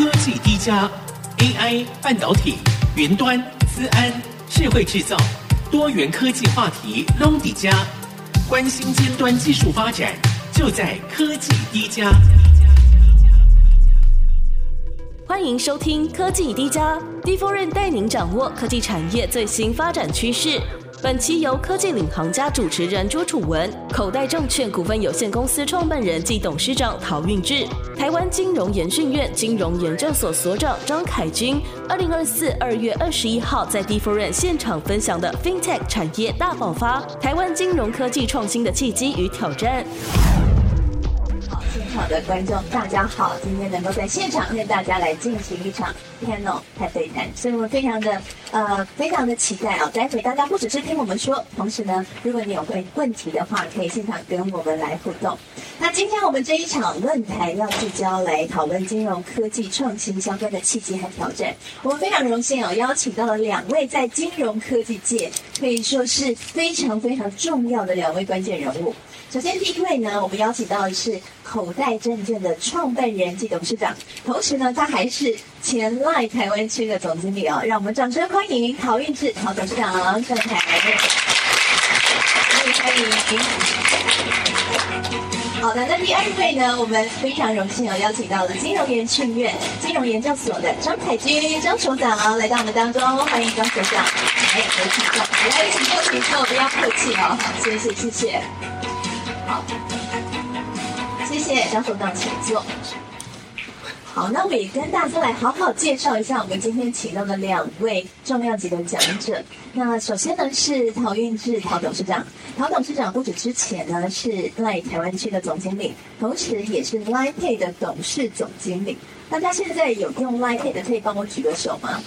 科技 D 加，AI 半导体、云端、资安、智慧制造，多元科技话题拢底加，关心尖端技术发展，就在科技 D 加。欢迎收听科技 D 加，D4 带您掌握科技产业最新发展趋势。本期由科技领航家主持人朱楚文、口袋证券股份有限公司创办人暨董事长陶运智、台湾金融研讯院金融研究所所长张凯军，二零二四二月二十一号在 d i f e r e n 现场分享的 FinTech 产业大爆发，台湾金融科技创新的契机与挑战。好的，观众大家好，今天能够在现场跟大家来进行一场 panel 太对谈，所以我非常的呃非常的期待啊！待会大家不只是听我们说，同时呢，如果你有问问题的话，可以现场跟我们来互动。那今天我们这一场论坛要聚焦来讨论金融科技创新相关的契机和挑战。我们非常荣幸哦，邀请到了两位在金融科技界可以说是非常非常重要的两位关键人物。首先，第一位呢，我们邀请到的是口袋证券的创办人暨董事长，同时呢，他还是前赖台湾区的总经理哦。让我们掌声欢迎陶运智陶董事长上台。欢迎欢迎。好的，那第二位呢，我们非常荣幸哦，邀请到了金融研训院金融研究所的张凯军张所长来到我们当中，欢迎张所长。来，有请坐，来，请坐，请坐，不要客气哦。谢谢，谢谢。好，谢谢张所长，请坐。好，那我也跟大家来好好介绍一下我们今天请到的两位重量级的讲者。那首先呢是陶运智陶董事长，陶董事长不止之前呢是赖台湾区的总经理，同时也是 LINE Pay 的董事总经理。大家现在有用 LINE Pay 的，可以帮我举个手吗？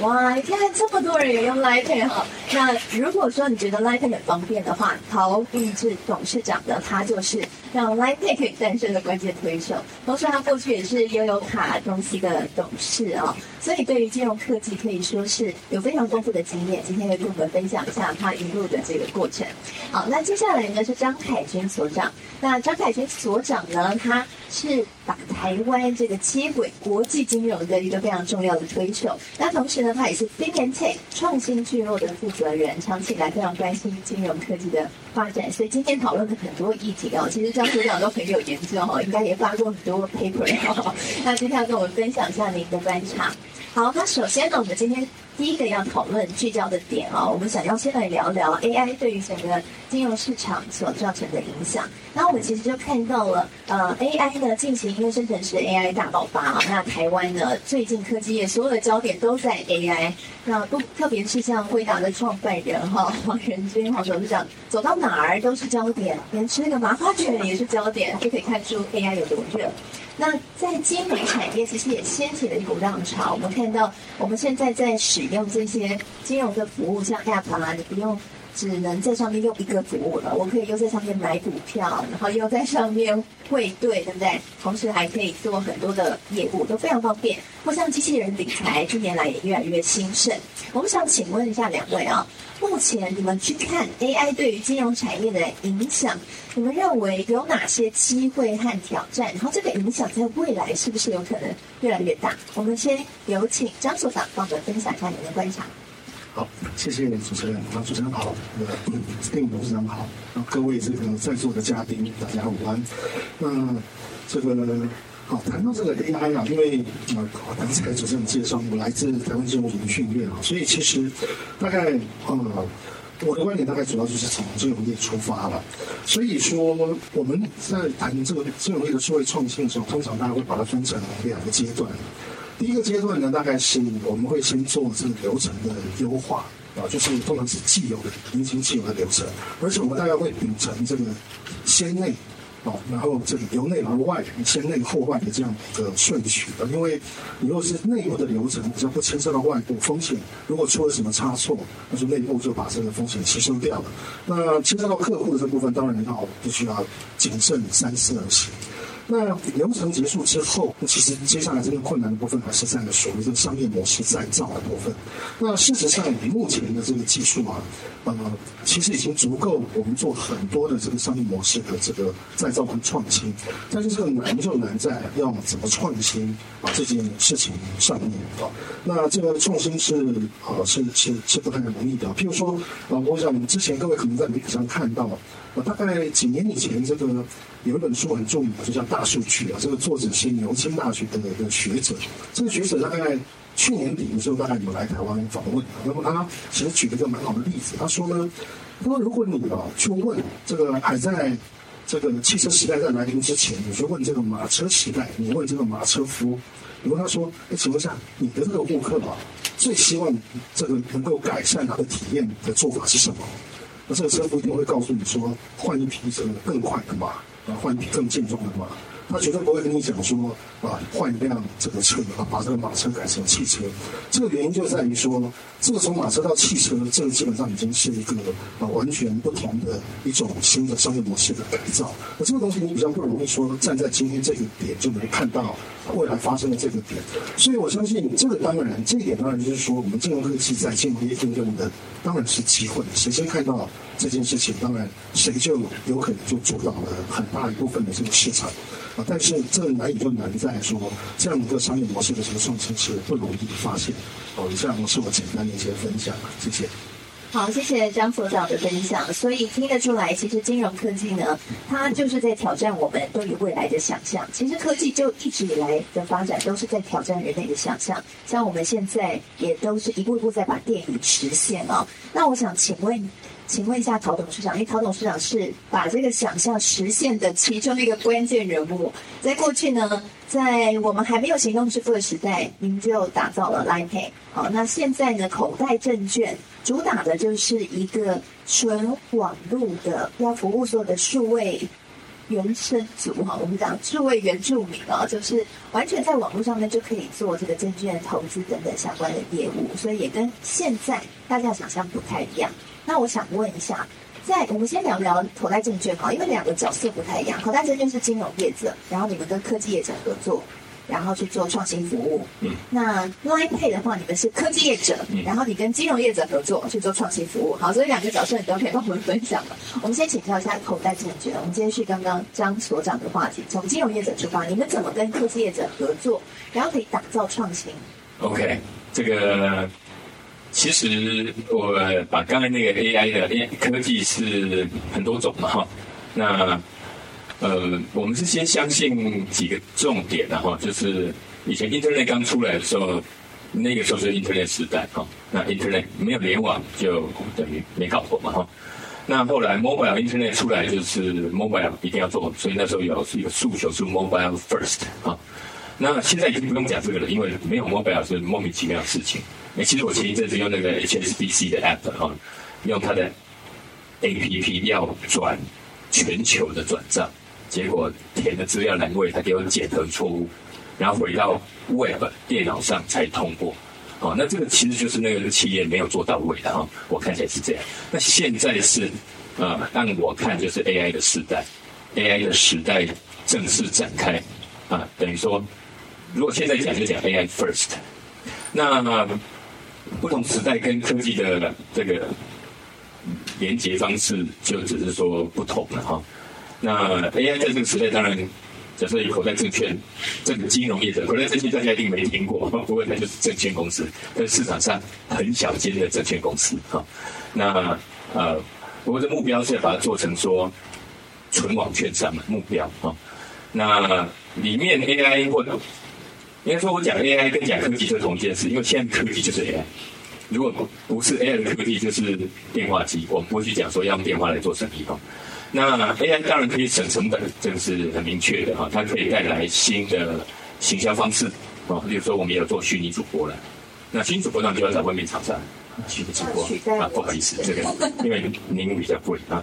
哇，你看这么多人也用 Lighty 哈。那如果说你觉得 Lighty 很方便的话，陶运智董事长呢，他就是让 LINE Pay 可以诞生的关键推手。同时，他过去也是悠游卡公司的董事、哦，所以对于金融科技可以说是有非常丰富的经验。今天会跟我们分享一下他一路的这个过程。好，那接下来呢是张凯军所长。那张凯军所长呢，他是把台湾这个接轨国际金融的一个非常重要的推手。那同时呢，他也是 FinTech 创新聚落的负责人，长期以来非常关心金融科技的发展。所以今天讨论的很多议题哦，其实张所长都很有研究哦，应该也发过很多 paper 哈。那今天要跟我们分享一下您的观察。好，那首先呢，我们今天第一个要讨论聚焦的点啊，我们想要先来聊聊 AI 对于整个金融市场所造成的影响。那我们其实就看到了，呃，AI 呢进行因为生成式 AI 大爆发啊。那台湾呢，最近科技业所有的焦点都在 AI。那不，特别是像辉达的创办人哈黄仁君黄董事长，走到哪儿都是焦点，连吃那个麻花卷也是焦点，就可以看出 AI 有多热。那在金融产业其实也掀起了一股浪潮。我们看到，我们现在在使用这些金融的服务，像 App 啊，你不用只能在上面用一个服务了，我可以又在上面买股票，然后又在上面汇兑，对不对？同时还可以做很多的业务，都非常方便。或像机器人理财，近年来也越来越兴盛。我们想请问一下两位啊。目前你们去看 AI 对于金融产业的影响，你们认为有哪些机会和挑战？然后这个影响在未来是不是有可能越来越大？我们先有请张所长帮我们分享一下你的观察。好，谢谢主持人。那主持人好，那个丁董事长好，各位这个在座的嘉宾大家午安。那这个。好，谈到这个 AI 啊，因为呃，刚才主持人介绍，我来自台湾金融研训院啊，所以其实大概呃，我的观点大概主要就是从金融业出发了。所以说我们在谈这个金融业的社会创新的时候，通常大家会把它分成两个阶段。第一个阶段呢，大概是我们会先做这个流程的优化啊，就是通常是既有的已经既有的流程，而且我们大概会秉承这个先内。哦，然后这里由内而外，先内后外的这样一个顺序的，因为你若是内部的流程，只要不牵涉到外部风险，如果出了什么差错，那就内部就把这个风险吸收掉了。那牵涉到客户的这部分，当然要必须要谨慎三思而行。那流程结束之后，那其实接下来这个困难的部分还是在所谓的商业模式再造的部分。那事实上，以目前的这个技术啊，呃，其实已经足够我们做很多的这个商业模式的这个再造跟创新。但是这个难就难在要怎么创新啊这件事情上面啊。那这个创新是呃是是是不太容易的。譬如说，啊，我想之前各位可能在媒体上看到。大概几年以前，这个有一本书很著名，就叫《大数据》啊。这个作者是牛津大学的一个学者。这个学者大概去年底的时候，大概有来台湾访问。那么他其实举了一个蛮好的例子，他说呢，他说如果你啊去问这个还在这个汽车时代在来临之前，你去问这个马车时代，你问这个马车夫，你问他说，哎，请问一下，你的这个顾客啊，最希望这个能够改善他的体验的做法是什么？那这个车不一定会告诉你说，换一匹车更快的马，啊，换一匹更健壮的马。他绝对不会跟你讲说，啊，换一辆这个车啊，把这个马车改成汽车。这个原因就在于说，这个从马车到汽车，这个基本上已经是一个啊完全不同的一种新的商业模式的改造。那这个东西你比较不容易说站在今天这个点就能看到未来发生的这个点。所以我相信这个当然，这一点当然就是说，我们金融科技在金融业应用的当然是机会。谁先看到这件事情，当然谁就有可能就主导了很大一部分的这个市场。但是这难以就难在说，这样一个商业模式的这个创新是不容易发现。哦，以上是我简单的一些分享，谢谢。好，谢谢张所长的分享。所以听得出来，其实金融科技呢，它就是在挑战我们对于未来的想象。其实科技就一直以来的发展都是在挑战人类的想象。像我们现在也都是一步一步在把电影实现哦。那我想请问。请问一下曹董事长，因为曹董事长是把这个想象实现的其中一个关键人物。在过去呢，在我们还没有行动支付的时代，您就打造了 Line Pay。好，那现在呢，口袋证券主打的就是一个纯网络的，要服务所有的数位原生族哈，我们讲数位原住民啊，就是完全在网络上面就可以做这个证券投资等等相关的业务，所以也跟现在大家想象不太一样。那我想问一下，在我们先聊聊口袋证券哈，因为两个角色不太一样。口袋证券是金融业者，然后你们跟科技业者合作，然后去做创新服务。嗯。那 Line Pay 的话，你们是科技业者，然后你跟金融业者合作去做创新服务。好，所以两个角色你都可以帮我们分享了。我们先请教一下口袋证券，我们接续刚刚张所长的话题，从金融业者出发，你们怎么跟科技业者合作，然后可以打造创新？OK，这个。其实我把刚才那个 AI 的 AI 科技是很多种嘛哈，那呃我们是先相信几个重点的哈，就是以前 Internet 刚出来的时候，那个时候是 Internet 时代哈，那 Internet 没有联网就等于没搞过嘛哈，那后来 Mobile Internet 出来就是 Mobile 一定要做，所以那时候有一个诉求是 Mobile First 哈，那现在已经不用讲这个了，因为没有 Mobile 是莫名其妙的事情。哎，其实我前一阵子用那个 HSBC 的 app 哈，用它的 APP 要转全球的转账，结果填的资料栏位它给我检核错误，然后回到 Web 电脑上才通过。哦，那这个其实就是那个企业没有做到位的哈，我看起来是这样。那现在是啊、呃，按我看就是 AI 的时代，AI 的时代正式展开啊，等于说，如果现在讲就讲 AI first，那。不同时代跟科技的这个连接方式，就只是说不同了哈。那 AI 在这个时代，当然假设以口袋证券这个金融业者，口袋证券大家一定没听过，不过它就是证券公司，在市场上很小间的证券公司哈。那呃，不过这目标是要把它做成说纯网券商的目标哈。那里面 AI 或者应该说，我讲 AI 跟讲科技是同一件事，因为现在科技就是 AI。如果不是 AI 的科技，就是电话机。我们不会去讲说要用电话来做生意哦。那 AI 当然可以省成本，这个是很明确的哈。它可以带来新的行销方式哦。例如说我们也有做虚拟主播了。那虚拟主播那就要找外面厂商。虚拟主播啊，不好意思，这个因为您比较贵啊。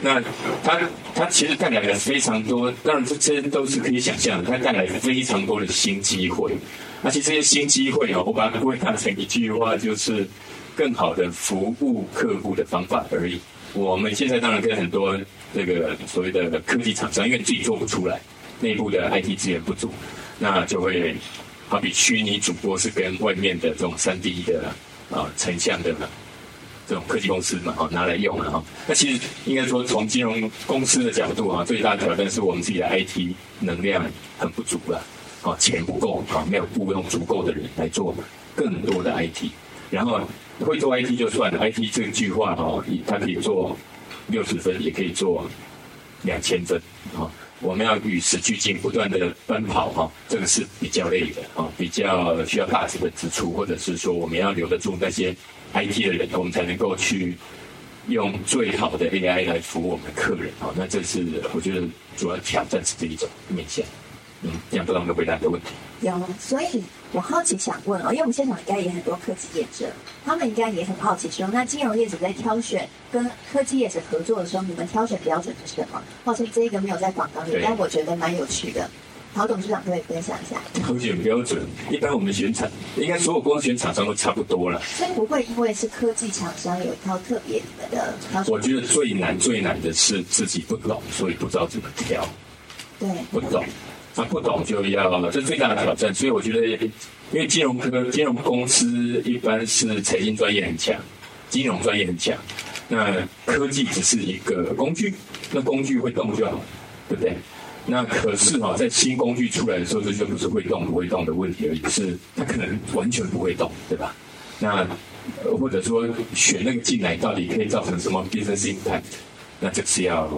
那它它其实带来了非常多，当然这些都是可以想象的，它带来了非常多的新机会。那其实这些新机会哦，我把它归纳成一句话，就是更好的服务客户的方法而已。我们现在当然跟很多这个所谓的科技厂商，因为自己做不出来。内部的 IT 资源不足，那就会好比虚拟主播是跟外面的这种三 D 的啊成像的这种科技公司嘛，哈拿来用了哈。那其实应该说从金融公司的角度啊，最大的挑战是我们自己的 IT 能量很不足了，啊钱不够啊，没有雇佣足够的人来做更多的 IT，然后会做 IT 就算了，IT 这句话哈，它可以做六十分，也可以做两千分啊。我们要与时俱进，不断的奔跑哈，这个是比较累的啊，比较需要大资本支出，或者是说我们要留得住那些 IT 的人，我们才能够去用最好的 AI 来服务我们的客人啊。那这是我觉得主要挑战是这一种面向。嗯，这样不知道有没有回答你的问题？有，所以我好奇想问哦，因为我们现场应该也很多科技业者，他们应该也很好奇说，那金融业者在挑选跟科技业者合作的时候，你们挑选标准是什么？或者这一个没有在广告里，但我觉得蛮有趣的。陶董事长可以分享一下。挑选标准，一般我们选厂，应该所有光选厂商都差不多了。所以不会因为是科技厂商有一套特别你们的挑选。我觉得最难最难的是自己不懂，所以不知道怎么挑。对，不懂。他不懂就要，这是最大的挑战。所以我觉得，因为金融科、金融公司一般是财经专业很强，金融专业很强。那科技只是一个工具，那工具会动就好，对不对？那可是哈，在新工具出来的时候，这就不是会动不会动的问题而已，是它可能完全不会动，对吧？那或者说选那个进来到底可以造成什么 business impact？那这是要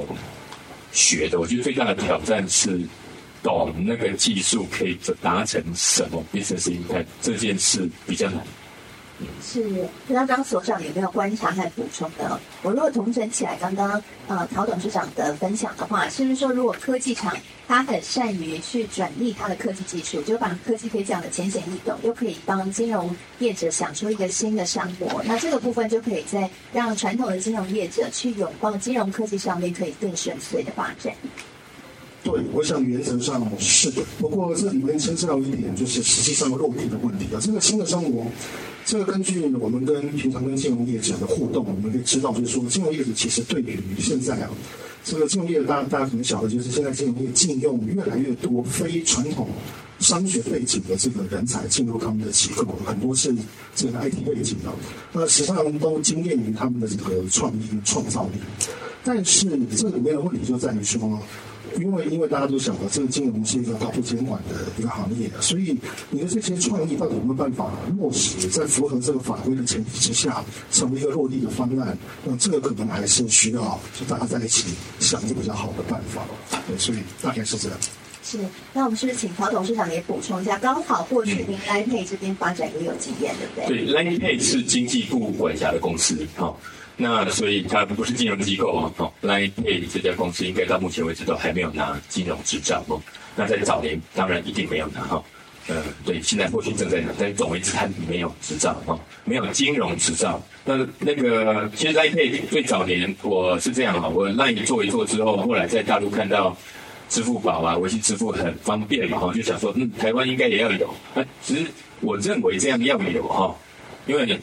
学的。我觉得最大的挑战是。懂那个技术可以达成什么？business impact 这件事比较难。是，刚刚所长有没有观察和补充的？我如果统整起来，刚刚呃陶董事长的分享的话，是不是说如果科技厂他很善于去转译他的科技技术，就把科技可以讲的浅显易懂，又可以帮金融业者想出一个新的商模，那这个部分就可以在让传统的金融业者去拥抱金融科技上面可以更顺遂的发展。对，我想原则上是的。不过这里面牵涉到一点，就是实际上落地的问题啊。这个新的生活，这个根据我们跟平常跟金融业者的互动，我们可以知道，就是说金融业者其实对比于现在啊，这个金融业大大家可能晓得，就是现在金融业禁用越来越多非传统商学背景的这个人才进入他们的机构，很多是这个 IT 背景的，那实际上都惊艳于他们的这个创意创造力。但是这里面的问题就在于说。因为因为大家都晓得，这个金融是一个高度监管的一个行业，所以你的这些创意到底有没有办法落实，在符合这个法规的前提之下，成为一个落地的方案？那这个可能还是需要就大家在一起想一个比较好的办法。对，所以大概是这样。是，那我们是不是请陶董事长也补充一下？刚好过去您 Line Pay 这边发展也有经验，对不对？对，Line Pay 是经济部管辖的公司，好、哦。那所以它不是金融机构哦，哦，Line Pay 这家公司应该到目前为止都还没有拿金融执照哦。那在早年当然一定没有拿哈，呃，对，现在或许正在拿，但总而之它没有执照哦，没有金融执照。那那个其实 Line Pay 最早年我是这样哈，我 Line 做一做之后，后来在大陆看到支付宝啊、微信支付很方便嘛哈，就想说嗯，台湾应该也要有。那其实我认为这样要有哈，因为。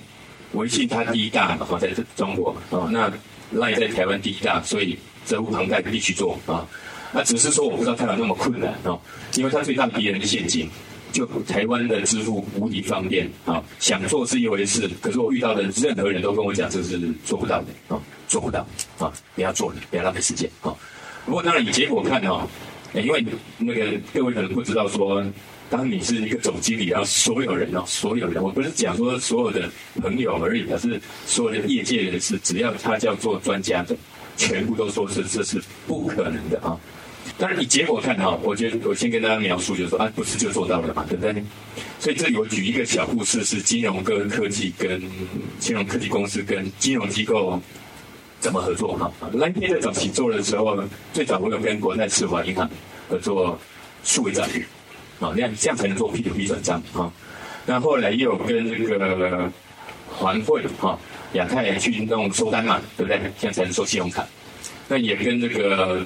微信它第一大嘛，在中国啊，那赖在台湾第一大，所以责无旁贷必须做啊。那只是说我不知道它有那么困难啊，因为它最大的敌人是现金，就台湾的支付无敌方便啊。想做是一回事，可是我遇到的任何人都跟我讲这是做不到的啊，做不到啊，不要做了，不要浪费时间啊。不过当然以结果看啊，因为那个各位可能不知道说。当你是一个总经理，然后所有人哦，所有人，我不是讲说所有的朋友而已，而是所有的业界人士，只要他叫做专家的，全部都说是这是不可能的啊。当然，以结果看哈，我觉得我先跟大家描述，就是说啊，不是就做到了嘛，对不对？所以这里我举一个小故事，是金融跟科技跟金融科技公司跟金融机构怎么合作哈。Line Pay 在早期做的时候，最早我有跟国泰世华银行合作数位账户。啊，那样这样才能做 P2P 转账啊。那后来又有跟这个环汇哈亚太去弄收单嘛，对不对？这样才能收信用卡。那也跟这个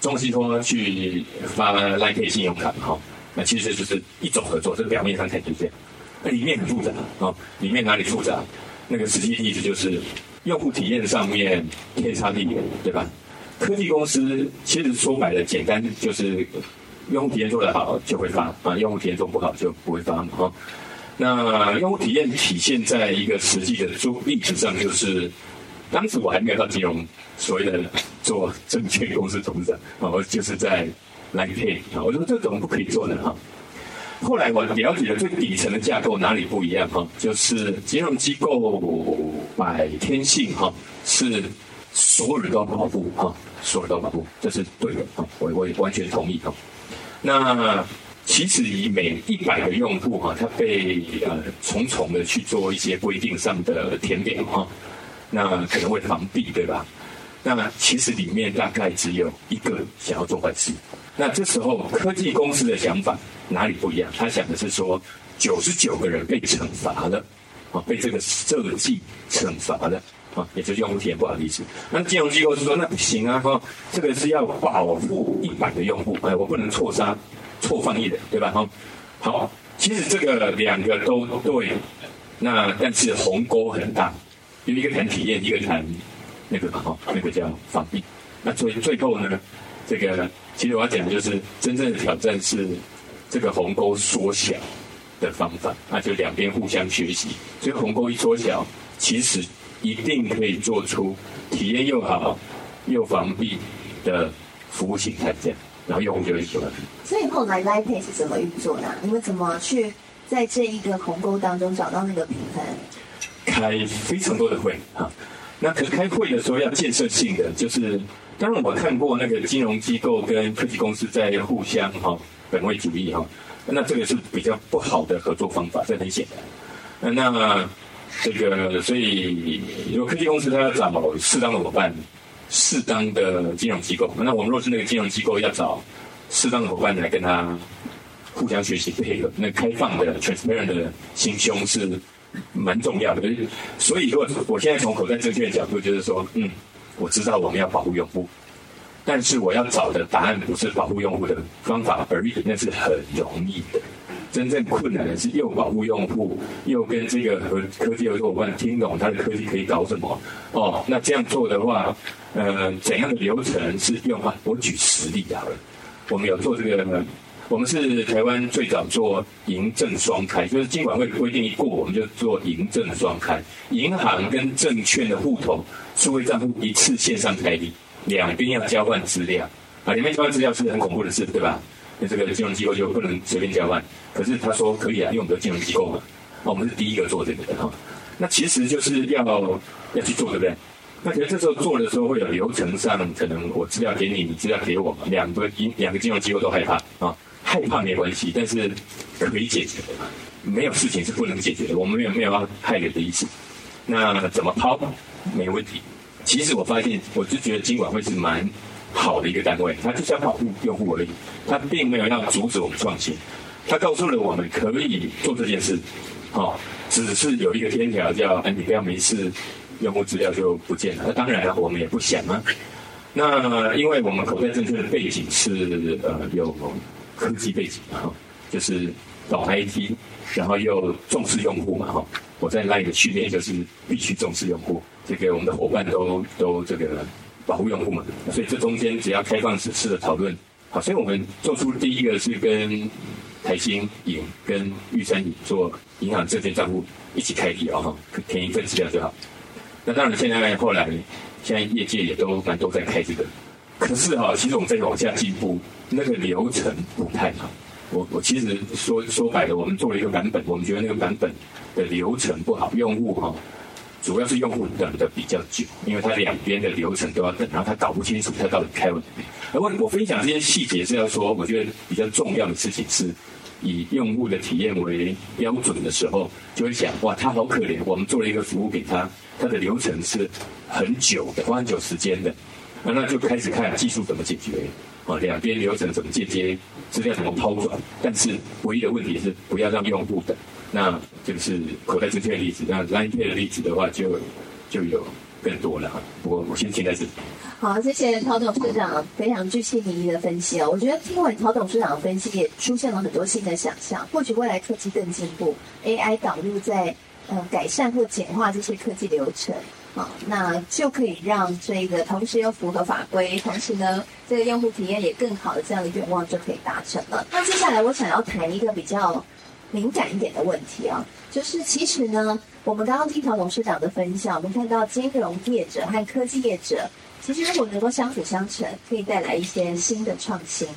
中信托去发 Line 信用卡哈。那其实就是一种合作，这个表面上看就是这样。那里面很复杂啊，里面哪里复杂？那个实际意思就是用户体验上面天差地远，对吧？科技公司其实说白了，简单就是用户体验做得好就会发啊，用户体验做不好就不会发哈。那用户体验体现在一个实际的做例子上，就是当时我还没有到金融所谓的做证券公司董事长，我就是在 Line Pay 啊，我说这怎么不可以做呢哈？后来我了解了最底层的架构哪里不一样哈，就是金融机构百天性哈是。所有人都要保护哈，所有人都要保护，这是对的哈，我我也完全同意哈。那其实以每一百个用户哈，他被呃重重的去做一些规定上的填表哈，那可能会防弊对吧？那其实里面大概只有一个想要做坏事。那这时候科技公司的想法哪里不一样？他想的是说，九十九个人被惩罚了啊，被这个设计惩罚了。啊，也就是用户体验不好意思。那金融机构是说，那不行啊，哈，这个是要保护一百个用户，哎，我不能错杀、错放一人，对吧？哈，好，其实这个两个都对，那但是鸿沟很大，有一个谈体验，一个谈那个哈，那个叫防弊。那最最后呢，这个其实我要讲的就是真正的挑战是这个鸿沟缩小的方法，那就两边互相学习。所以鸿沟一缩小，其实。一定可以做出体验又好又防弊的服务形态，这样，然后用户就会喜欢。所以后来 Line Pay 是怎么运作的？你们怎么去在这一个鸿沟当中找到那个平衡？开非常多的会哈，那可是开会的时候要建设性的，就是当然我看过那个金融机构跟科技公司在互相哈本位主义哈，那这个是比较不好的合作方法，这很显然。那。这个，所以如果科技公司它要找适当的伙伴，适当的金融机构，那我们若是那个金融机构要找适当的伙伴来跟他互相学习配合，那开放的、transparent 的心胸是蛮重要的。所以，如果我现在从口袋证券的角度，就是说，嗯，我知道我们要保护用户，但是我要找的答案不是保护用户的方法而已，那是很容易的。真正困难的是又保护用户，又跟这个和科技合作伙伴听懂它的科技可以搞什么哦。那这样做的话，呃，怎样的流程是用啊？我举实例好了。我们有做这个，我们是台湾最早做银证双开，就是监管会规定一过，我们就做银证双开，银行跟证券的户头数位账户一次线上开立，两边要交换资料啊，两边交换资料是很恐怖的事，对吧？那这个金融机构就不能随便交换，可是他说可以啊，因为我们的金融机构嘛，我们是第一个做这个的哈。那其实就是要要去做，对不对？那可是这时候做的时候会有流程上，可能我资料给你，你资料给我嘛，两个一两个金融机构都害怕啊，害怕没关系，但是可以解决的，没有事情是不能解决的，我们没有没有要害人的意思。那怎么抛没问题？其实我发现，我就觉得金管会是蛮。好的一个单位，它就是要保护用户而已，它并没有要阻止我们创新，它告诉了我们可以做这件事，哦，只是有一个天条叫，哎，你不要没事，用户资料就不见了。那当然了，我们也不想啊。那因为我们口袋证券的背景是呃有科技背景哈，就是懂 IT，然后又重视用户嘛哈。我在 LINE 的训练就是必须重视用户，这个我们的伙伴都都这个。保护用户嘛，所以这中间只要开放式式的讨论，好，所以我们做出第一个是跟台新影跟玉山影做银行证券账户一起开立哦，填一份资料就好。那当然现在后来现在业界也都蛮多在开这个，可是哈，其实我们再往下进步，那个流程不太好。我我其实说说白了，我们做了一个版本，我们觉得那个版本的流程不好，用户哈。主要是用户等的比较久，因为他两边的流程都要等，然后他搞不清楚他到底开了没。而我我分享这些细节是要说，我觉得比较重要的事情是，以用户的体验为标准的时候，就会想哇，他好可怜，我们做了一个服务给他，他的流程是很久的，花很久时间的，那就开始看技术怎么解决，啊，两边流程怎么间接，资料怎么抛转，但是唯一的问题是不要让用户等。那就是口袋证券的例子，那 Line Pay 的例子的话就，就有更多了。我我先停在这里。好，谢谢陶董事长非常具细靡遗的分析哦。我觉得听完陶董事长的分析，也出现了很多新的想象。或许未来科技更进步，AI 导入在呃改善或简化这些科技流程，好，那就可以让这个同时又符合法规，同时呢，这个用户体验也更好的这样的愿望就可以达成了。那接下来我想要谈一个比较敏感一点的问题啊，就是其实呢，我们刚刚听陶董事长的分享，我们看到金融业者和科技业者，其实如果能够相辅相成，可以带来一些新的创新。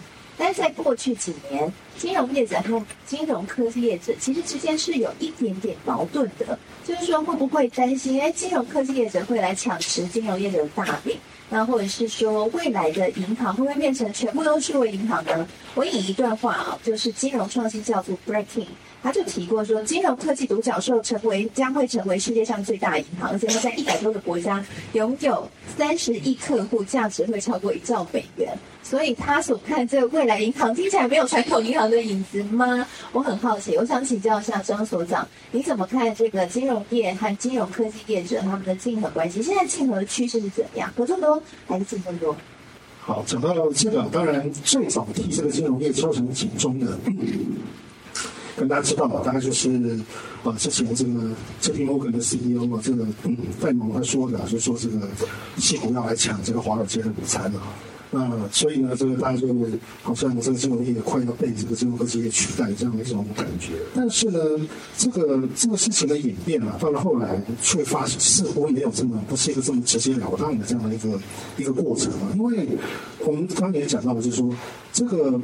但是在过去几年，金融业者和金融科技业者其实之间是有一点点矛盾的，就是说会不会担心，哎，金融科技业者会来抢食金融业者的大饼？那或者是说，未来的银行会不会变成全部都是数位银行呢？我引一段话啊，就是金融创新叫做 Breaking。他就提过说，金融科技独角兽成为将会成为世界上最大银行，而且他在一百多个国家拥有三十亿客户，价值会超过一兆美元。所以他所看这个未来银行听起来没有传统银行的影子吗？我很好奇，我想请教一下张所长，你怎么看这个金融业和金融科技业者他们的竞合关系？现在竞合的趋势是怎样？合作多还是竞争多？好，讲到了这个，当然最早替这个金融业敲响警钟的。跟大家知道嘛，大概就是，呃，之前这个 JPMorgan 的 CEO 啊，这个嗯，戴蒙他说的，就说这个矽谷要来抢这个华尔街的午餐啊。那所以呢，这个大家就好像这个金融业快要被这个金融科技业取代这样的一种感觉。但是呢，这个这个事情的演变啊，到了后来却发现似乎没有这么不是一个这么直截了当的这样的一个一个过程啊。因为我们刚刚也讲到了，就是说这个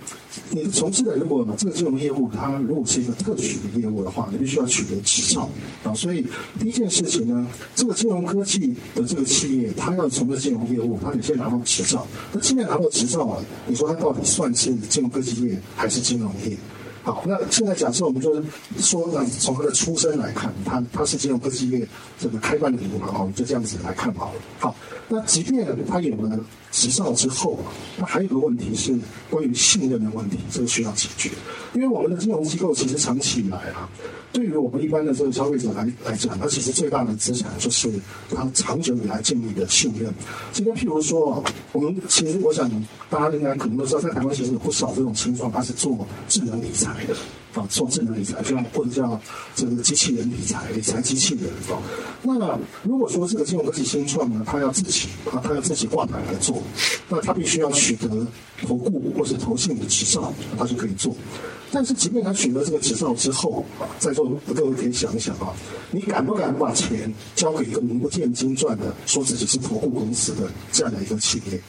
你从事的如果这个金融业务它如果是一个特许的业务的话，你必须要取得执照啊。所以第一件事情呢，这个金融科技的这个企业，它要从事金融业务，它得先拿到执照。那现在拿到执照啊，你说它到底算是金融科技业还是金融业？好，那现在假设我们就是说，呢，从他的出身来看，他他是金融科技业这个开办的银行，好，就这样子来看好了。好，那即便他有了执照之后，那还有个问题是关于信任的问题，这个需要解决。因为我们的金融机构其实长期以来啊。对于我们一般的这个消费者来来讲，它其实最大的资产就是它长久以来建立的信任。今天譬如说，我们其实我想大家应该可能都知道，在台湾其实有不少这种新创，它是做智能理财的啊，做智能理财，像或者叫这个机器人理财、理财机器人啊。那如果说这个金融科技新创呢，它要自己啊，它要自己挂牌来做，那它必须要取得投顾或是投信的执照，它就可以做。但是，即便他取得这个执照之后，在座各位可以想一想啊，你敢不敢把钱交给一个名不见经传的，说自己是投顾公司的这样的一个企业？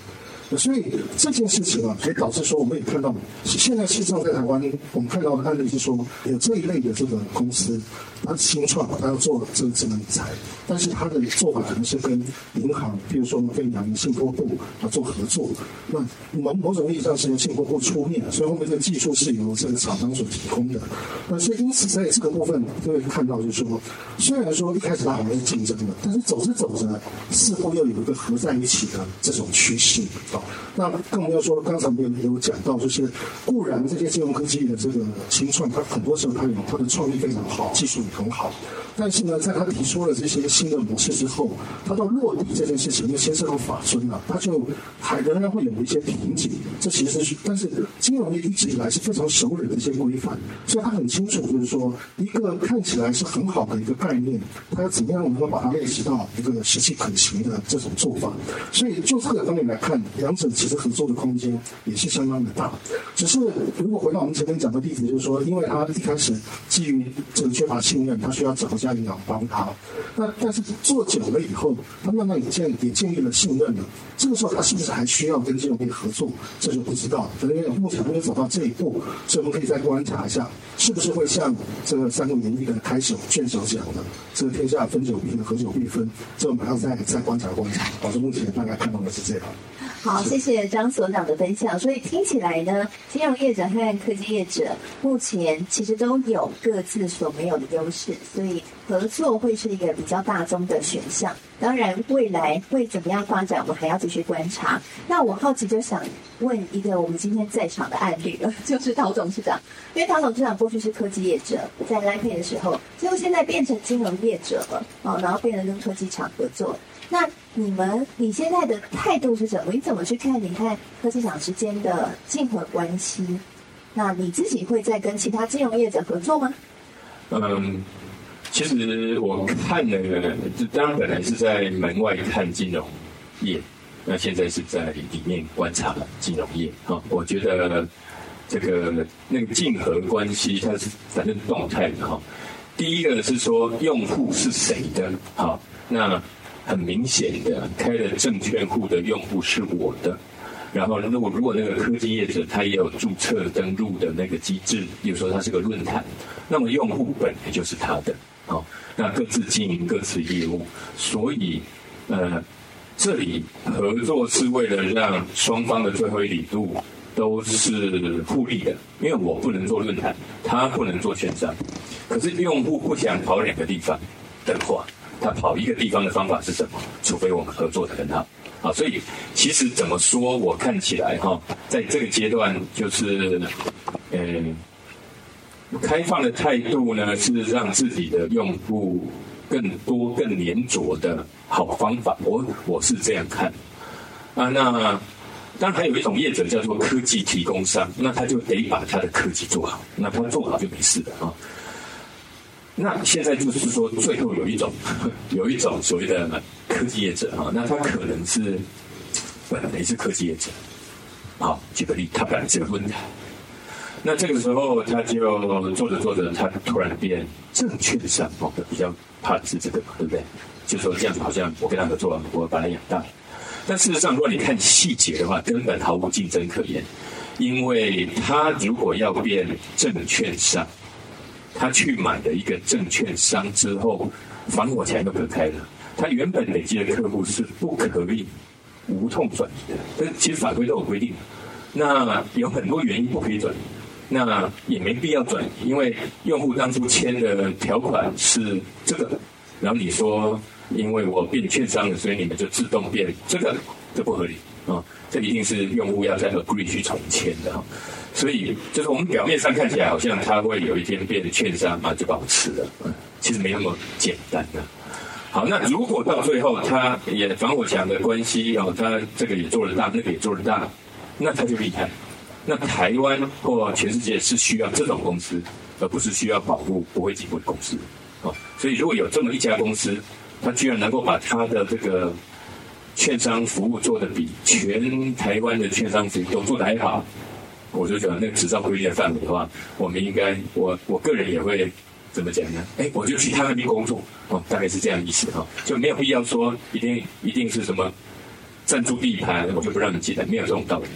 所以这件事情啊，可以导致说，我们也看到，现在事实上在台湾，我们看到的案例是说，有这一类的这个公司，它新创，它要做这个智能理财，但是它的做法可能是跟银行，比如说跟阳明信托部啊做合作，那某某种意义上是由信托部出面，所以后面这个技术是由这个厂商所提供的。那所以因此在这个部分，各位看到就是说，虽然说一开始它好像是竞争的，但是走着走着，似乎又有一个合在一起的这种趋势。那更不要说，刚才我们有讲到，就是固然这些金融科技的这个新创，它很多时候它有它的创意非常好，技术很好，但是呢，在他提出了这些新的模式之后，他到落地这件事情又牵涉到法遵了，他就还仍然会有一些瓶颈。这其实是，但是金融业一直以来是非常熟稔的一些规范，所以他很清楚，就是说一个看起来是很好的一个概念，他要怎么样能够把它落实到一个实际可行的这种做法。所以就这个方面来看。两者其实合作的空间也是相当的大，只是如果回到我们前面讲的例子，就是说，因为他一开始基于这个缺乏信任，他需要找一家银行帮他。那但是做久了以后，他慢慢也建也建立了信任了。这个时候他是不是还需要跟金融业合作？这就不知道。反正目前还没有走到这一步，所以我们可以再观察一下，是不是会像这个三国演义的开首卷首讲的，这个天下分久必合，合久必分。这我们还要再再观察观察。保持目前大概看到的是这样。好，谢谢张所长的分享。所以听起来呢，金融业者和科技业者目前其实都有各自所没有的优势，所以合作会是一个比较大宗的选项。当然，未来会怎么样发展，我们还要继续观察。那我好奇就想问一个我们今天在场的案例了，就是陶董事长，因为陶董事长过去是科技业者，在 LINE 的时候，最后现在变成金融业者了，哦，然后变成跟科技厂合作。那你们你现在的态度是什么？你怎么去看你看科技厂之间的竞合关系？那你自己会再跟其他金融业者合作吗？嗯，其实我看那个，当然本来是在门外看金融业，那现在是在里面观察金融业啊。我觉得这个那个竞合关系，它是反正动态的哈。第一个是说用户是谁的，好，那很明显的开了证券户的用户是我的。然后，如果如果那个科技业者他也有注册登录的那个机制，比如说他是个论坛，那么用户本来就是他的，好，那各自经营各自业务，所以，呃，这里合作是为了让双方的最后一里路都是互利的，因为我不能做论坛，他不能做券商，可是用户不想跑两个地方的话，他跑一个地方的方法是什么？除非我们合作的很好。啊，所以其实怎么说，我看起来哈，在这个阶段就是，嗯，开放的态度呢，是让自己的用户更多、更粘着的好方法。我我是这样看。啊，那当然还有一种业者叫做科技提供商，那他就得把他的科技做好，那他做好就没事了啊。那现在就是说，最后有一种，有一种所谓的科技业者哈，那他可能是本来是科技业者，好，举个例，他本来是个论坛，那这个时候他就做着做着，他突然变证券商，哦，比较怕的是这个嘛，对不对？就说这样子好像我跟他合作，我把他养大，但事实上，如果你看细节的话，根本毫无竞争可言，因为他如果要变证券商。他去买了一个证券商之后，防火墙都隔开了。他原本累积的客户是不可以无痛转移的，但其实法规都有规定。那有很多原因不可以转移，那也没必要转移，因为用户当初签的条款是这个。然后你说，因为我变券商了，所以你们就自动变这个，这不合理啊！这一定是用户要在 agree 去重签的哈。所以，就是我们表面上看起来好像他会有一天变得券商啊，就把我吃了。嗯，其实没那么简单的。好，那如果到最后他也防火墙的关系哦，他这个也做得大，那个也做得大，那他就厉害。那台湾或全世界是需要这种公司，而不是需要保护不会进步的公司。哦，所以如果有这么一家公司，他居然能够把他的这个券商服务做得比全台湾的券商服务都做得还好。我就觉得那个执照规定的范围的话，我们应该，我我个人也会怎么讲呢？哎，我就去他那边工作，哦，大概是这样意思哈，就没有必要说一定一定是什么占住地盘，我就不让你进来，没有这种道理。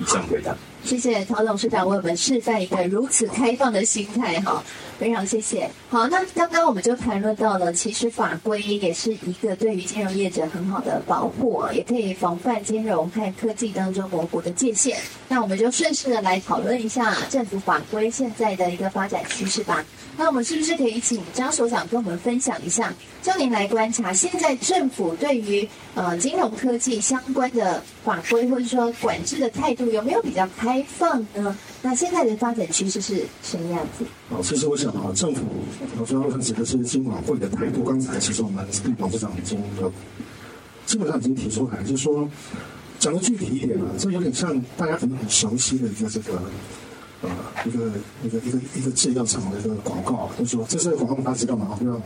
以上回答。谢谢曹董事长为我们示范一个如此开放的心态哈，非常谢谢。好，那刚刚我们就谈论到了，其实法规也是一个对于金融业者很好的保护，也可以防范金融和科技当中模糊的界限。那我们就顺势的来讨论一下政府法规现在的一个发展趋势吧。那我们是不是可以请张所长跟我们分享一下，就您来观察，现在政府对于呃金融科技相关的法规或者说管制的态度有没有比较开放呢？那现在的发展趋势是什么样子？好，其实我想啊，政府我主要分析的是金管会的态度。刚才其实我们董事长已经呃基本上已经提出来，就是说讲的具体一点啊，这有点像大家可能很熟悉的一个这个呃一个一个一个一个制药厂的一个广告，就说这是广告大家知道吗？要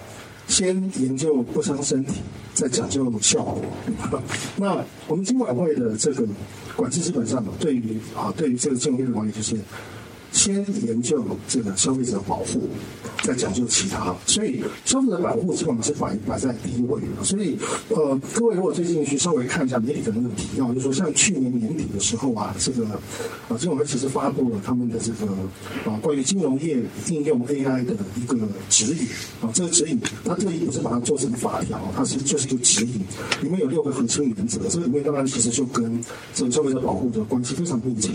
先研究不伤身体，再讲究效果。那我们金管会的这个。管制基本上对于啊，对于这个金融业的管理，就是先研究这个消费者保护，再讲究其他。所以消费者保护基本上是摆摆在第一位的。所以呃，各位如果最近去稍微看一下媒体的那个提要，就说像去年年底的时候啊，这个啊金管会其实发布了他们的这个啊关于金融业应用 AI 的一个指引啊，这个指引它这里不是把它做成法条，它是就是一个指引，里面有六个核心原则。这个里面当然其实就跟这个消费者保护的关系非常密切。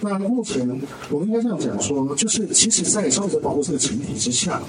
那目前我们应该这这样讲说，就是其实，在消费者保护这个前提之下。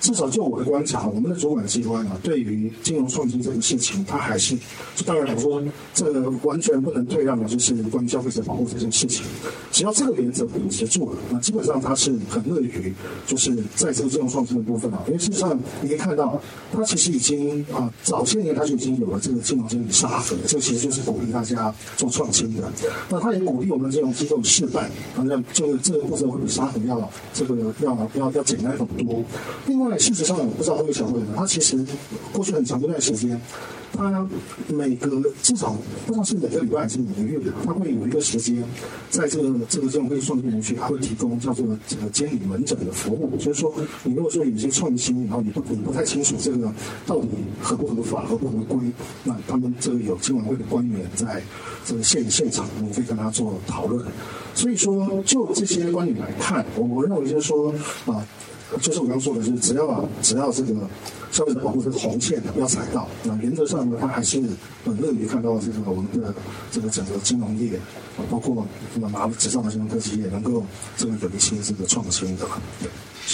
至少就我的观察，我们的主管机关啊，对于金融创新这个事情，他还是，当然来说这完全不能退让的，就是关于消费者保护这件事情。只要这个原则秉持住了，那基本上他是很乐于，就是在这个金融创新的部分啊，因为事实上你可以看到，他其实已经啊，早些年他就已经有了这个金融经理沙盒，这其实就是鼓励大家做创新的。那他也鼓励我们的金融机构示范，反正就是这个步骤会比沙盒要这个要要要简单很多。另外。外，事实上，我不知道各位晓不晓得，它其实过去很长一段时间，它每个至少不知道是每个礼拜还是每个月，它会有一个时间，在这个这个这种科技创新园区，它会提供叫做这个监理门诊的服务。就是说，你如果说有些创新，然后你不你不太清楚这个到底合不合法、合不合规，那他们这个有监管会的官员在这个现现场，你可以跟他做讨论。所以说，就这些观点来看，我我认为就是说啊。就是我刚说的，就是只要啊，只要这个消费者保护这个红线不要踩到，那原则上呢，他还是很乐于看到这个我们的这个整个金融业，包括那么拿纸上的金融科技也能够这个有一些这个创新的。对。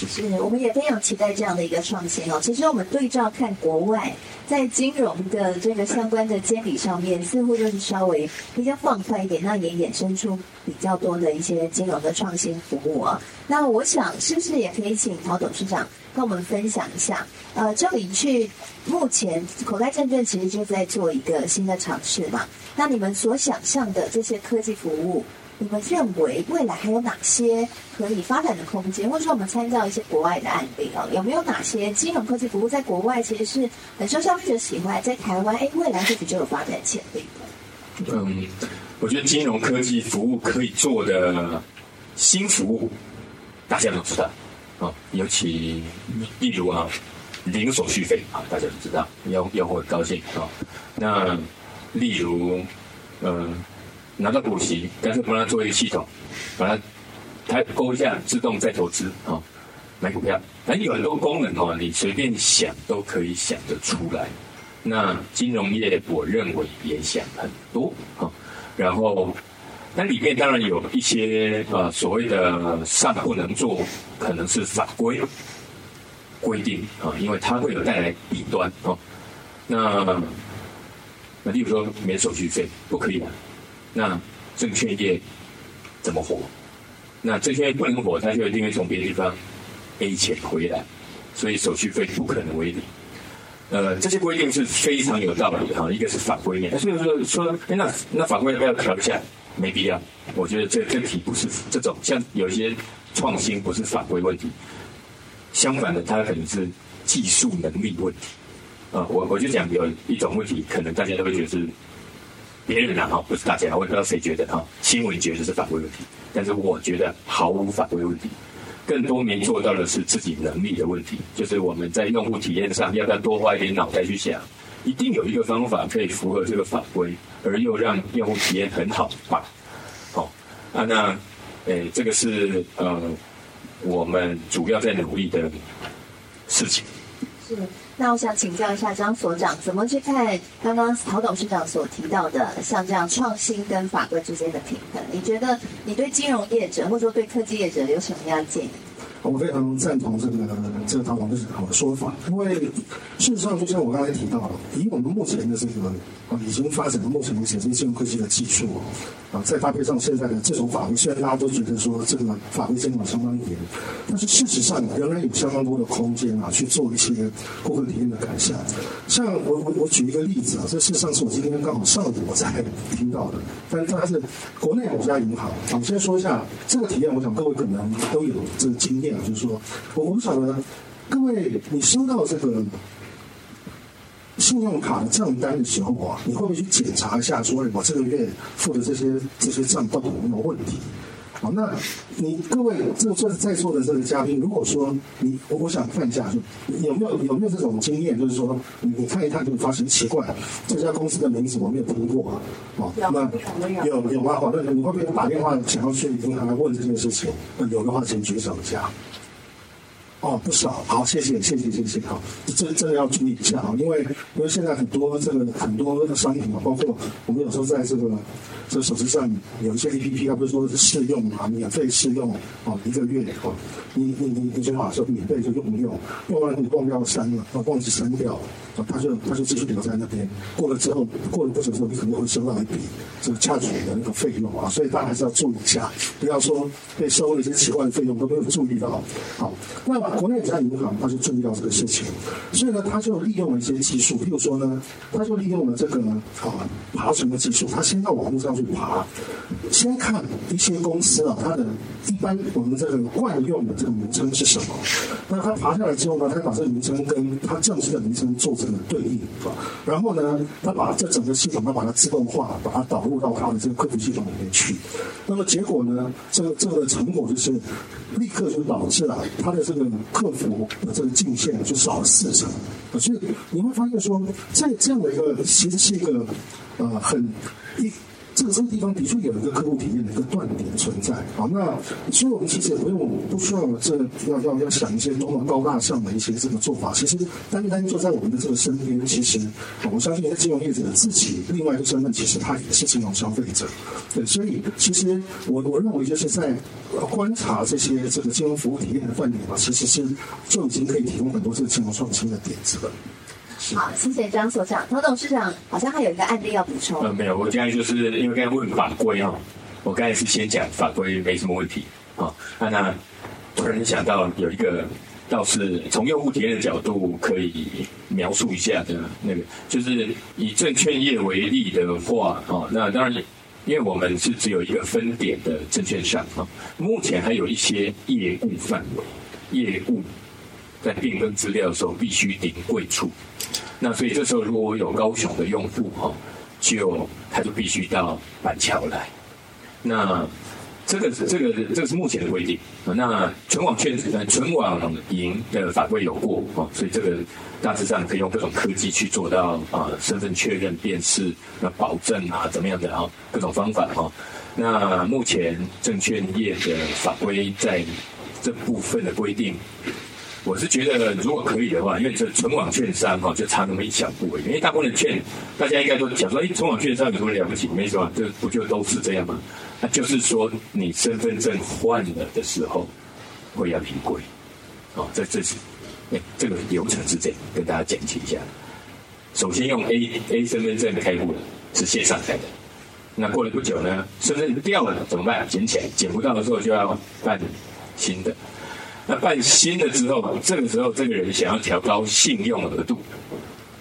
是，我们也非常期待这样的一个创新哦。其实我们对照看国外，在金融的这个相关的监理上面，似乎就是稍微比较放宽一点，那也衍生出比较多的一些金融的创新服务啊。那我想，是不是也可以请陶董事长跟我们分享一下？呃，这里去目前口袋证券其实就在做一个新的尝试嘛。那你们所想象的这些科技服务，你们认为未来还有哪些可以发展的空间？或者说，我们参照一些国外的案例哦，有没有哪些金融科技服务在国外其实是很受消费者喜欢，在台湾哎，未来或许就有发展潜力的？嗯，我觉得金融科技服务可以做的新服务，大家都知道啊，尤其例如啊，零手续费啊，大家都知道，用用户很高兴啊。那例如，嗯。拿到股息，但是帮他做一个系统，把它它勾一下，自动再投资啊、哦，买股票。反正有很多功能哦，你随便想都可以想得出来。那金融业我认为也想很多啊、哦，然后那里面当然有一些呃所谓的上不能做，可能是法规规定啊、哦，因为它会有带来弊端哦。那那例如说免手续费不可以的。那证券业怎么活？那证券业不能活，它就一定会从别的地方 A 钱回来，所以手续费不可能为零。呃，这些规定是非常有道理的哈。一个是法规面，所以说说，哎，那那法规要不要调一下？没必要。我觉得这这题不是这种，像有些创新不是法规问题，相反的，它可能是技术能力问题。啊、呃，我我就讲有一种问题，可能大家都会觉得是。别人啊，哈，不是大家，我也不知道谁觉得哈，新闻觉得是法规问题，但是我觉得毫无法规问题，更多没做到的是自己能力的问题，就是我们在用户体验上要不要多花一点脑袋去想，一定有一个方法可以符合这个法规，而又让用户体验很好吧？好，啊，那，诶，这个是呃，我们主要在努力的事情。是。那我想请教一下张所长，怎么去看刚刚曹董事长所提到的，像这样创新跟法规之间的平衡？你觉得你对金融业者或者说对科技业者有什么样的建议？我非常赞同这个这个陶董事长的说法，因为事实上就像我刚才提到的，以我们目前的这个啊已经发展到目前为止这些金融科技的技术啊，再搭配上现在的这种法规，虽然大家都觉得说这个法规监管相当严，但是事实上仍然有相当多的空间啊去做一些顾客体验的改善。像我我我举一个例子啊，这事实上是我今天刚好上午我才听到的，但是它是国内某家银行。我先说一下这个体验，我想各位可能都有这个经验。就是说，我我想呢各位，你收到这个信用卡的账单的时候啊，你会不会去检查一下，说我这个月付的这些这些账到底有没有问题？好，那你各位这这在座的这个嘉宾，如果说你我我想看一下，就有没有有没有这种经验，就是说你你看一看就发现奇怪，这家公司的名字我没有听过啊，哦，那有有吗？好，那你会不会打电话想要去银行来问这件事情？那有的话，请举手一下。哦，不少，好，谢谢，谢谢，谢谢，好，这这个要注意一下啊，因为因为现在很多这个很多的商品啊，包括我们有时候在这个这个手机上有一些 APP，它不是说是试用啊，免费试用哦，一个月哦，你你你你就话说免费就用不用，用完你忘掉删了，啊，忘记删掉，啊，他就他就继续留在那边，过了之后，过了不久之后，你可能会收到一笔这个价值的那个费用啊，所以大家还是要注意一下，不要说被收了一些奇怪的费用都没有注意到，好，那。国内有家银行，他就注意到这个事情，所以呢，他就利用了一些技术，比如说呢，他就利用了这个啊爬虫的技术，他先到网络上去爬，先看一些公司啊，它的一般我们这个惯用的这个名称是什么。那他爬下来之后呢，他把这个名称跟他正式的名称做成了对应啊，然后呢，他把这整个系统，他把它自动化，把它导入到他的这个客服系统里面去。那么结果呢，这个这个成果就是立刻就导致了他的这个客服的这个进线就少了四成。所以你会发现说，在这样的一个其实是一个呃很一。这个这个地方的确有一个客户体验的一个断点存在，好，那所以我们其实也不用不需要这要要要想一些多么高大上的一些这个做法，其实单单坐在我们的这个身边，其实我相信在金融业者自己另外一个身份，其实他也是金融消费者，对，所以其实我我认为就是在观察这些这个金融服务体验的断点吧，其实是就已经可以提供很多这个金融创新的点子了。好，谢谢张所长。唐董事长好像还有一个案例要补充。呃，没有，我刚才就是因为刚才问法规哦，我刚才是先讲法规没什么问题啊。那那突然想到有一个，倒是从用户体验的角度可以描述一下的那个，就是以证券业为例的话啊，那当然，因为我们是只有一个分点的证券商啊，目前还有一些业务范围业务。在变更资料的时候，必须临柜处。那所以这时候，如果我有高雄的用户哈，就他就必须到板桥来。那这个这个这个是目前的规定。那存网券存网银的法规有过啊，所以这个大致上可以用各种科技去做到啊身份确认辨识、那保证啊怎么样的啊各种方法哈。那目前证券业的法规在这部分的规定。我是觉得，如果可以的话，因为这存网券商哈，就差那么一小步而已。因为大部分的券，大家应该都想说，哎，存网券商有什么了不起？没什么，这不就都是这样吗？那就是说，你身份证换了的时候，会要平贵。哦，这这是，哎，这个流程是这样，跟大家讲解一下。首先用 A A 身份证开户的是线上开的，那过了不久呢，身份证掉了怎么办？捡起来，捡不到的时候就要办新的。那办新的之后，这个时候这个人想要调高信用额度，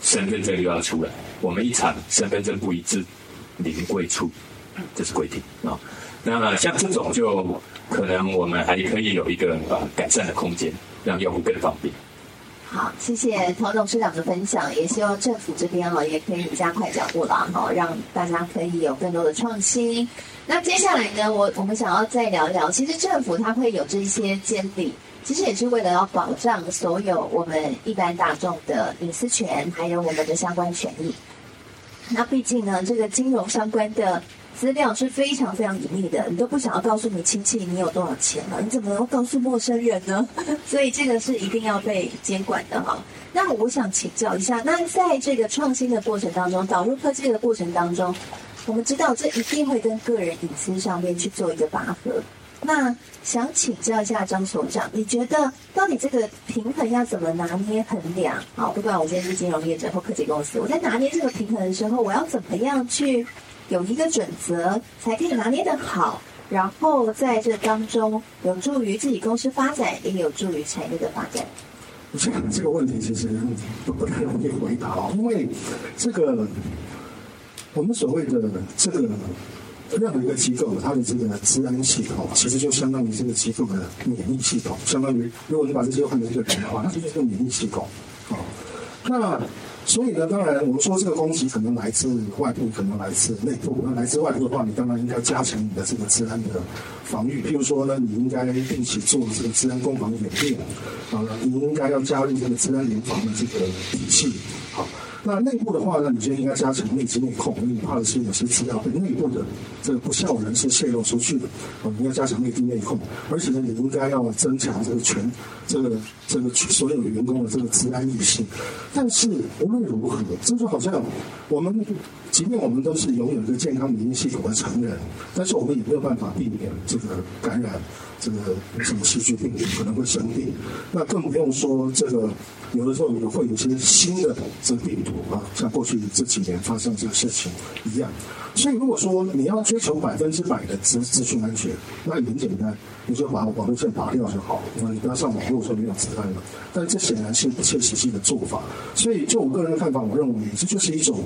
身份证又要出来。我们一查身份证不一致，临柜处，这是规定啊。那像这种就可能我们还可以有一个呃改善的空间，让用户更方便。好，谢谢陶董事长的分享，也希望政府这边哦也可以加快脚步啦，好让大家可以有更多的创新。那接下来呢，我我们想要再聊一聊，其实政府它会有这些监理。其实也是为了要保障所有我们一般大众的隐私权，还有我们的相关权益。那毕竟呢，这个金融相关的资料是非常非常隐秘的，你都不想要告诉你亲戚你有多少钱了，你怎么能够告诉陌生人呢？所以这个是一定要被监管的哈。那我想请教一下，那在这个创新的过程当中，导入科技的过程当中，我们知道这一定会跟个人隐私上面去做一个拔河。那想请教一下张所长，你觉得到底这个平衡要怎么拿捏衡量？好，不管我今天是金融业者或科技公司，我在拿捏这个平衡的时候，我要怎么样去有一个准则，才可以拿捏得好，然后在这当中有助于自己公司发展，也有助于产业的发展？我想这个问题其实不不太容易回答哦，因为这个我们所谓的这个。任何一个机构，它的这个治安系统，其实就相当于这个机构的免疫系统。相当于，如果你把这些换成一个人的话，那这就是个免疫系统。啊，那所以呢，当然我们说这个攻击可能来自外部，可能来自内部。那来自外部的话，你当然应该加强你的这个治安的防御。譬如说呢，你应该定期做这个治安攻防演练。啊，你应该要加入这个治安联防的这个体系。好。那内部的话呢，你就应该加强内资内控，因为你怕的是有些资料被内部的这个不肖人士泄露出去的，啊，你要加强内资内控，而且呢，你应该要增强这个全这个这个所有员工的这个治安意识。但是无论如何，这就好像我们，即便我们都是拥有一个健康免疫系统的成人，但是我们也没有办法避免这个感染。这个什么细菌病毒可能会生病，那更不用说这个有的时候也会有些新的这个病毒啊，像过去这几年发生这个事情一样。所以如果说你要追求百分之百的资资讯安全，那也很简单，你就把网络线拔掉就好，你不要上网络就没有资安了。但这显然是不切实际的做法。所以就我个人的看法，我认为这就是一种，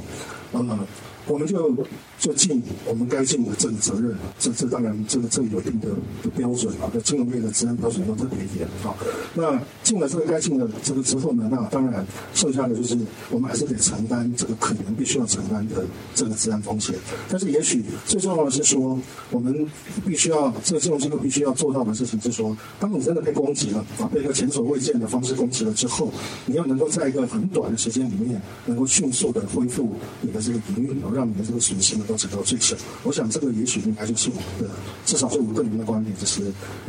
呃。我们就就尽我们该尽的这个责任，这这当然这个这有一定的的标准啊，在金融业的资安标准都特别严啊。那尽了这个该尽的这个之后呢，那当然剩下的就是我们还是得承担这个可能必须要承担的这个资安风险。但是也许最重要的是说，我们必须要这个金融机构必须要做到的事情是说，当你真的被攻击了啊，被一个前所未见的方式攻击了之后，你要能够在一个很短的时间里面，能够迅速的恢复你的这个营运，让你的这个损失呢都减到最小。我想这个也许应该就是我们的，至少是我个人的观点，就是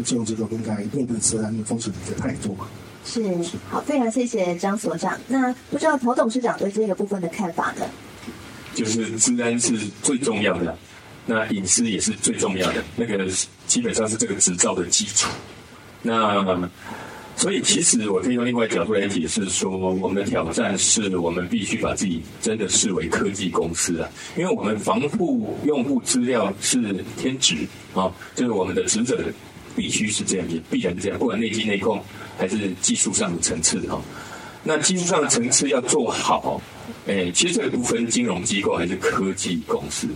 金融机构应该面对资安的风险的态度嘛。是，好，非常谢谢张所长。那不知道陶董事长对这个部分的看法呢？就是治安是最重要的，那隐私也是最重要的，那个基本上是这个执照的基础。那。所以，其实我可以用另外角度来解释说，我们的挑战是我们必须把自己真的视为科技公司啊，因为我们防护用户资料是天职啊，就是我们的职责必须是这样，也必然是这样，不管内机内控还是技术上的层次哈。那技术上的层次要做好，哎，其实这个不分金融机构还是科技公司，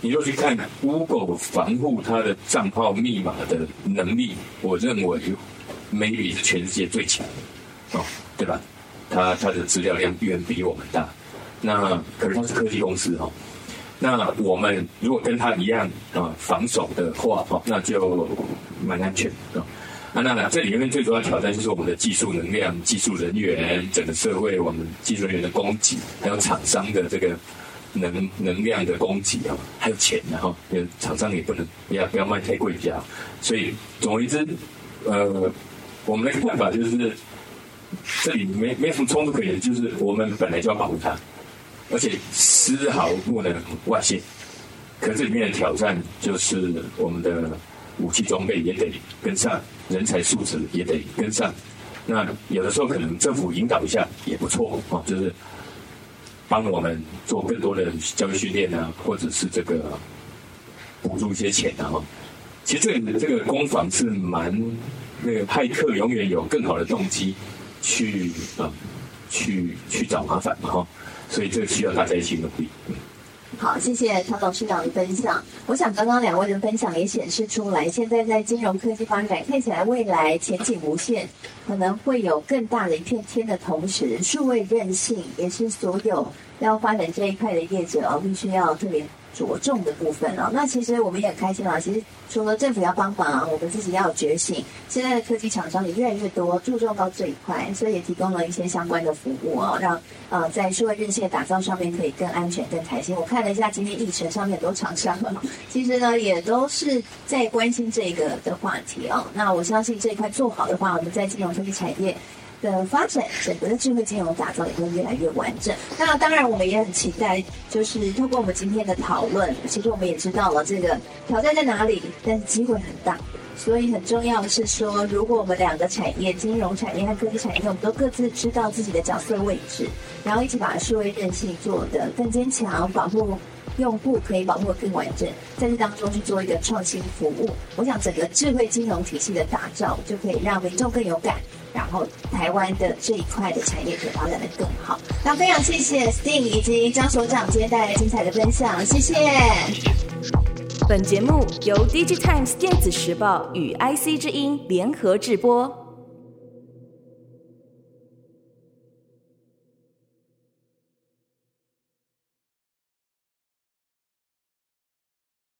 你若去看 Google 防护它的账号密码的能力，我认为。maybe 是全世界最强的，哦，对吧？它它的资料量远比我们大，那可是它是科技公司哦。那我们如果跟它一样啊防守的话哦，那就蛮安全的。那当然这里面最主要挑战就是我们的技术能量、技术人员、整个社会我们技术人员的供给，还有厂商的这个能能量的供给啊，还有钱然后，因为厂商也不能不要不要卖太贵价，所以总而言之，呃。我们的看法就是，这里没没什么冲突可言，就是我们本来就要保护它，而且丝毫不能外泄。可这里面的挑战就是我们的武器装备也得跟上，人才素质也得跟上。那有的时候可能政府引导一下也不错哦，就是帮我们做更多的教育训练啊，或者是这个补助一些钱啊。其实这个这个攻防是蛮。那个骇客永远有更好的动机去啊，去去找麻烦嘛哈，所以这个需要大家一起努力。好，谢谢曹董事长的分享。我想刚刚两位的分享也显示出来，现在在金融科技发展看起来未来前景无限，可能会有更大的一片天的同时，数位韧性也是所有要发展这一块的业者哦，必须要特别。着重的部分哦，那其实我们也很开心啊。其实除了政府要帮忙，我们自己要有觉醒。现在的科技厂商也越来越多，注重到这一块，所以也提供了一些相关的服务哦，让呃在数位韧性打造上面可以更安全、更开心。我看了一下今天议程上面很多厂商，其实呢也都是在关心这个的话题哦。那我相信这一块做好的话，我们在金融科技产业。的发展，整个的智慧金融打造也会越来越完整。那当然，我们也很期待，就是透过我们今天的讨论，其实我们也知道了这个挑战在哪里，但是机会很大。所以很重要的是说，如果我们两个产业，金融产业和科技产业，我们都各自知道自己的角色位置，然后一起把数位韧性做得更坚强，保护用户可以保护得更完整，在这当中去做一个创新服务。我想整个智慧金融体系的打造，就可以让民众更有感。然后，台湾的这一块的产业可以发展的更好。那非常谢谢 Sting 以及张所长今天带来精彩的分享，谢谢。本节目由 DigiTimes 电子时报与 IC 之音联合制播。